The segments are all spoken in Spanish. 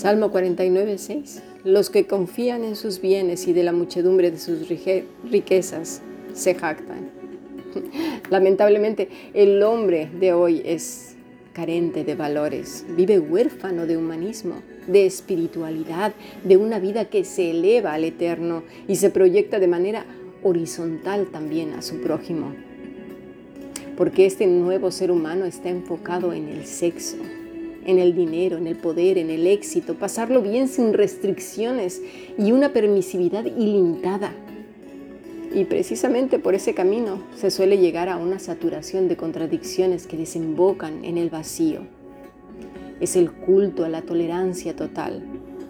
Salmo 49, 6. Los que confían en sus bienes y de la muchedumbre de sus riquezas se jactan. Lamentablemente, el hombre de hoy es carente de valores, vive huérfano de humanismo, de espiritualidad, de una vida que se eleva al eterno y se proyecta de manera horizontal también a su prójimo. Porque este nuevo ser humano está enfocado en el sexo, en el dinero, en el poder, en el éxito, pasarlo bien sin restricciones y una permisividad ilimitada. Y precisamente por ese camino se suele llegar a una saturación de contradicciones que desembocan en el vacío. Es el culto a la tolerancia total.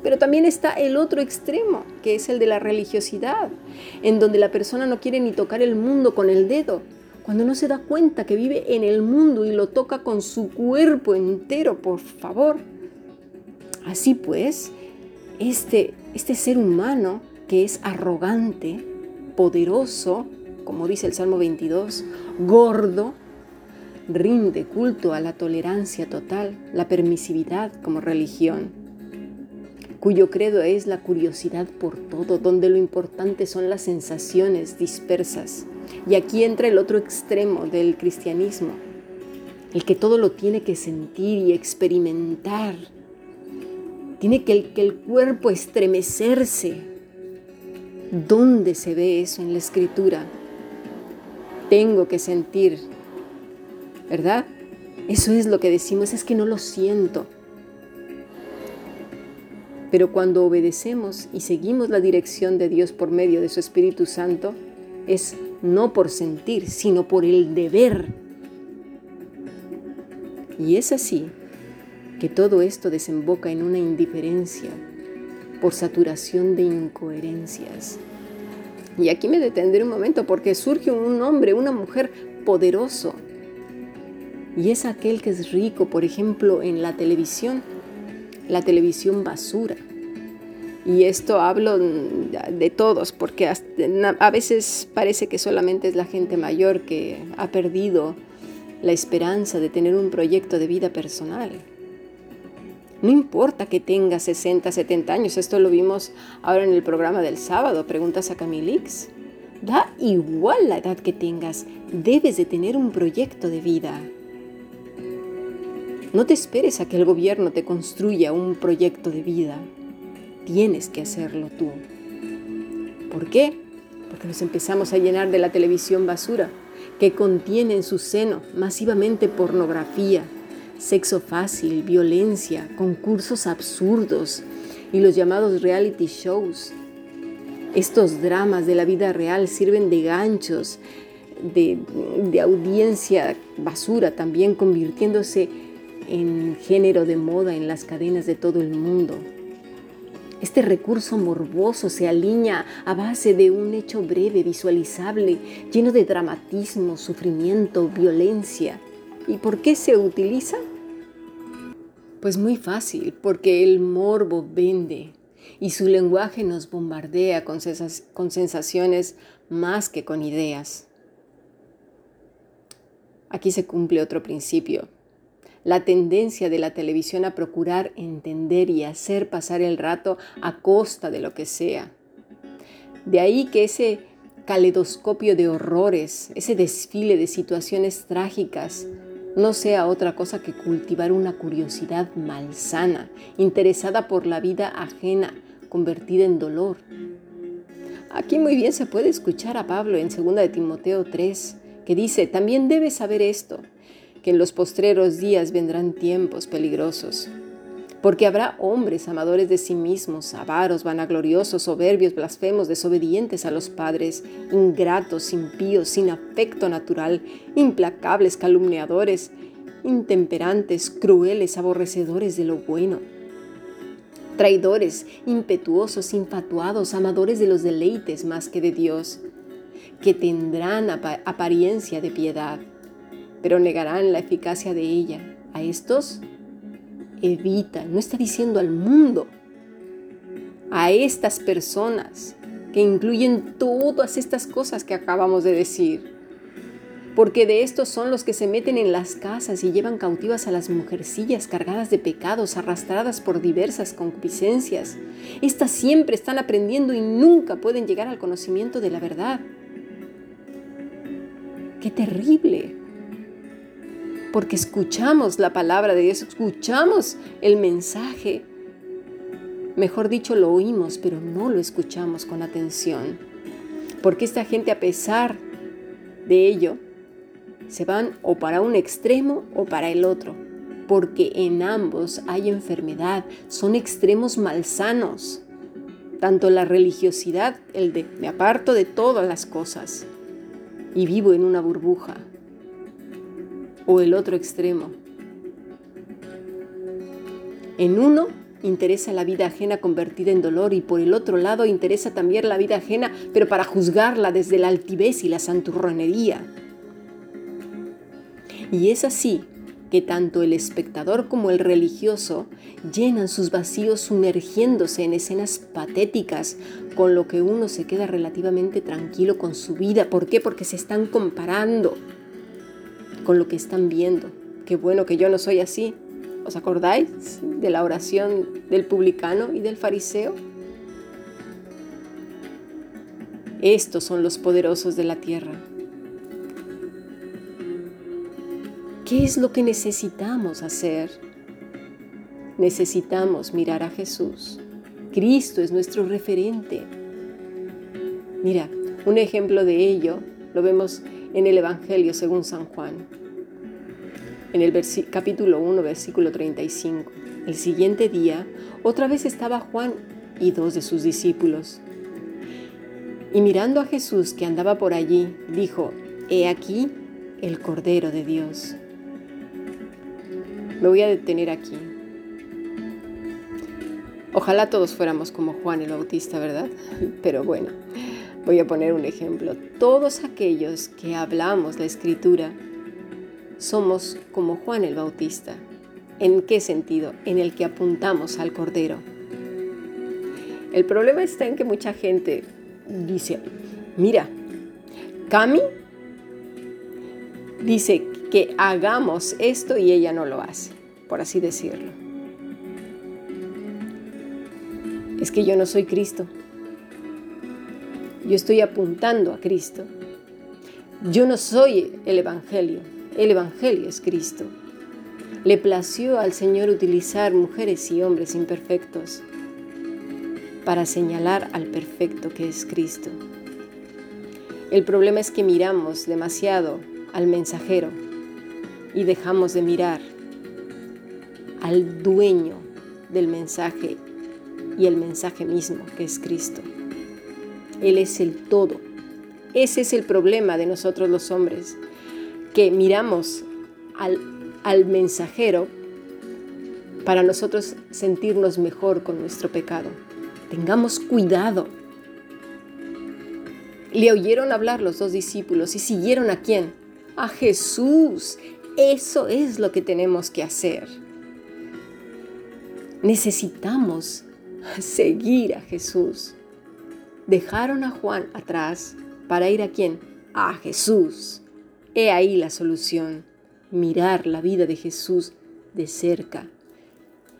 Pero también está el otro extremo, que es el de la religiosidad, en donde la persona no quiere ni tocar el mundo con el dedo, cuando no se da cuenta que vive en el mundo y lo toca con su cuerpo entero, por favor. Así pues, este, este ser humano que es arrogante, poderoso, como dice el Salmo 22, gordo, rinde culto a la tolerancia total, la permisividad como religión, cuyo credo es la curiosidad por todo, donde lo importante son las sensaciones dispersas y aquí entra el otro extremo del cristianismo, el que todo lo tiene que sentir y experimentar. Tiene que el, que el cuerpo estremecerse. ¿Dónde se ve eso en la escritura? Tengo que sentir, ¿verdad? Eso es lo que decimos, es que no lo siento. Pero cuando obedecemos y seguimos la dirección de Dios por medio de su Espíritu Santo, es no por sentir, sino por el deber. Y es así que todo esto desemboca en una indiferencia por saturación de incoherencias. Y aquí me detendré un momento porque surge un hombre, una mujer poderoso. Y es aquel que es rico, por ejemplo, en la televisión, la televisión basura y esto hablo de todos, porque a veces parece que solamente es la gente mayor que ha perdido la esperanza de tener un proyecto de vida personal. No importa que tengas 60, 70 años, esto lo vimos ahora en el programa del sábado, preguntas a Camilix. Da igual la edad que tengas, debes de tener un proyecto de vida. No te esperes a que el gobierno te construya un proyecto de vida tienes que hacerlo tú. ¿Por qué? Porque nos empezamos a llenar de la televisión basura, que contiene en su seno masivamente pornografía, sexo fácil, violencia, concursos absurdos y los llamados reality shows. Estos dramas de la vida real sirven de ganchos, de, de audiencia basura también, convirtiéndose en género de moda en las cadenas de todo el mundo. Este recurso morboso se alinea a base de un hecho breve, visualizable, lleno de dramatismo, sufrimiento, violencia. ¿Y por qué se utiliza? Pues muy fácil, porque el morbo vende y su lenguaje nos bombardea con, sensaciones más que con ideas. Aquí se cumple otro principio la tendencia de la televisión a procurar entender y hacer pasar el rato a costa de lo que sea. De ahí que ese caleidoscopio de horrores, ese desfile de situaciones trágicas, no sea otra cosa que cultivar una curiosidad malsana, interesada por la vida ajena, convertida en dolor. Aquí muy bien se puede escuchar a Pablo en 2 de Timoteo 3, que dice, también debes saber esto, que en los postreros días vendrán tiempos peligrosos. Porque habrá hombres amadores de sí mismos, avaros, vanagloriosos, soberbios, blasfemos, desobedientes a los padres, ingratos, impíos, sin afecto natural, implacables, calumniadores, intemperantes, crueles, aborrecedores de lo bueno, traidores, impetuosos, infatuados, amadores de los deleites más que de Dios, que tendrán apariencia de piedad pero negarán la eficacia de ella. A estos evita, no está diciendo al mundo, a estas personas que incluyen todas estas cosas que acabamos de decir. porque de estos son los que se meten en las casas y llevan cautivas a las mujercillas cargadas de pecados, arrastradas por diversas concupiscencias. Estas siempre están aprendiendo y nunca pueden llegar al conocimiento de la verdad. ¡Qué terrible! Porque escuchamos la palabra de Dios, escuchamos el mensaje. Mejor dicho, lo oímos, pero no lo escuchamos con atención. Porque esta gente, a pesar de ello, se van o para un extremo o para el otro, porque en ambos hay enfermedad, son extremos malsanos. Tanto la religiosidad, el de me aparto de todas las cosas y vivo en una burbuja, o el otro extremo. En uno interesa la vida ajena convertida en dolor y por el otro lado interesa también la vida ajena, pero para juzgarla desde la altivez y la santurronería. Y es así que tanto el espectador como el religioso llenan sus vacíos sumergiéndose en escenas patéticas, con lo que uno se queda relativamente tranquilo con su vida. ¿Por qué? Porque se están comparando con lo que están viendo. Qué bueno que yo no soy así. ¿Os acordáis de la oración del publicano y del fariseo? Estos son los poderosos de la tierra ¿Qué es lo que necesitamos hacer? Necesitamos mirar a Jesús. Cristo es nuestro referente. Mira, un ejemplo de ello lo vemos en el Evangelio según San Juan, en el capítulo 1, versículo 35. El siguiente día, otra vez estaba Juan y dos de sus discípulos. Y mirando a Jesús que andaba por allí, dijo, He aquí el Cordero de Dios. Me voy a detener aquí. Ojalá todos fuéramos como Juan el Bautista, ¿verdad? Pero bueno, voy a poner un ejemplo. Todos aquellos que hablamos la escritura somos como Juan el Bautista. ¿En qué sentido? En el que apuntamos al Cordero. El problema está en que mucha gente dice, mira, Cami dice que hagamos esto y ella no lo hace, por así decirlo. Es que yo no soy Cristo. Yo estoy apuntando a Cristo. Yo no soy el Evangelio. El Evangelio es Cristo. Le plació al Señor utilizar mujeres y hombres imperfectos para señalar al perfecto que es Cristo. El problema es que miramos demasiado al mensajero y dejamos de mirar al dueño del mensaje y el mensaje mismo, que es Cristo. Él es el todo. Ese es el problema de nosotros los hombres, que miramos al, al mensajero para nosotros sentirnos mejor con nuestro pecado. Tengamos cuidado. Le oyeron hablar los dos discípulos y siguieron a quién? A Jesús. Eso es lo que tenemos que hacer. Necesitamos seguir a Jesús. Dejaron a Juan atrás para ir a quién? A Jesús. He ahí la solución. Mirar la vida de Jesús de cerca.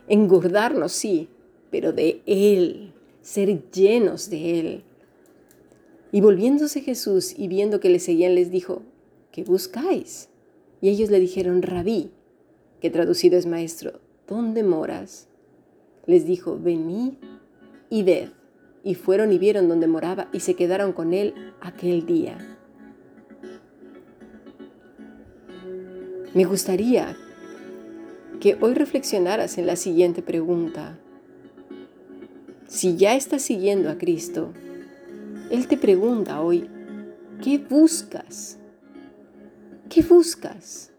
Engordarnos, sí, pero de Él. Ser llenos de Él. Y volviéndose Jesús y viendo que le seguían, les dijo, ¿qué buscáis? Y ellos le dijeron, rabí, que traducido es maestro, ¿dónde moras? Les dijo, venid y ved. Y fueron y vieron dónde moraba y se quedaron con él aquel día. Me gustaría que hoy reflexionaras en la siguiente pregunta. Si ya estás siguiendo a Cristo, Él te pregunta hoy, ¿qué buscas? ¿Qué buscas?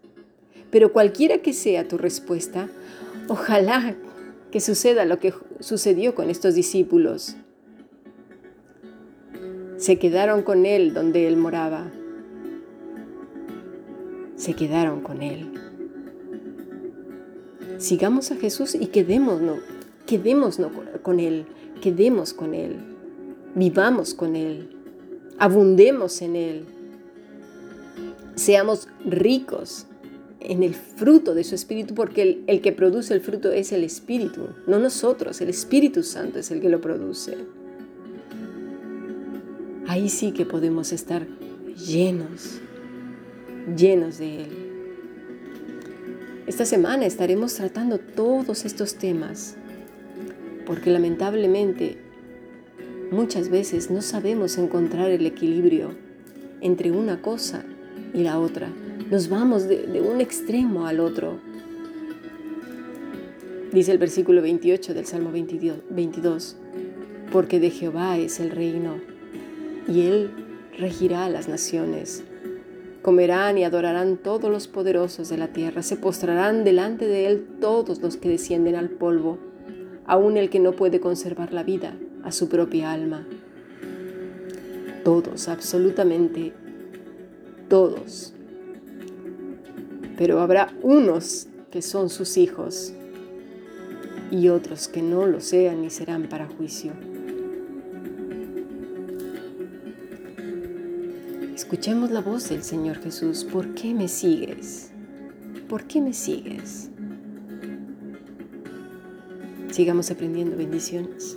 Pero cualquiera que sea tu respuesta, ojalá que suceda lo que sucedió con estos discípulos. Se quedaron con Él donde Él moraba. Se quedaron con Él. Sigamos a Jesús y quedémonos, con Él, quedemos con Él, vivamos con Él, abundemos en Él seamos ricos en el fruto de su Espíritu, porque el, el, que produce el fruto es el Espíritu, no nosotros, el Espíritu Santo es el que lo produce. Ahí sí que podemos estar llenos, llenos de Él. Esta semana estaremos tratando todos estos temas, porque lamentablemente muchas veces no sabemos encontrar el equilibrio entre una cosa y la otra. Nos vamos de, un extremo al otro. Dice el versículo 28 del Salmo 22, porque de Jehová es el reino, y él regirá a las naciones. Comerán y adorarán todos los poderosos de la tierra, se postrarán delante de él todos los que descienden al polvo, aun el que no puede conservar la vida a su propia alma. Todos, absolutamente todos. Pero habrá unos que son sus hijos y otros que no lo sean ni serán para juicio. Escuchemos la voz del Señor Jesús. ¿Por qué me sigues? ¿Por qué me sigues? Sigamos aprendiendo bendiciones.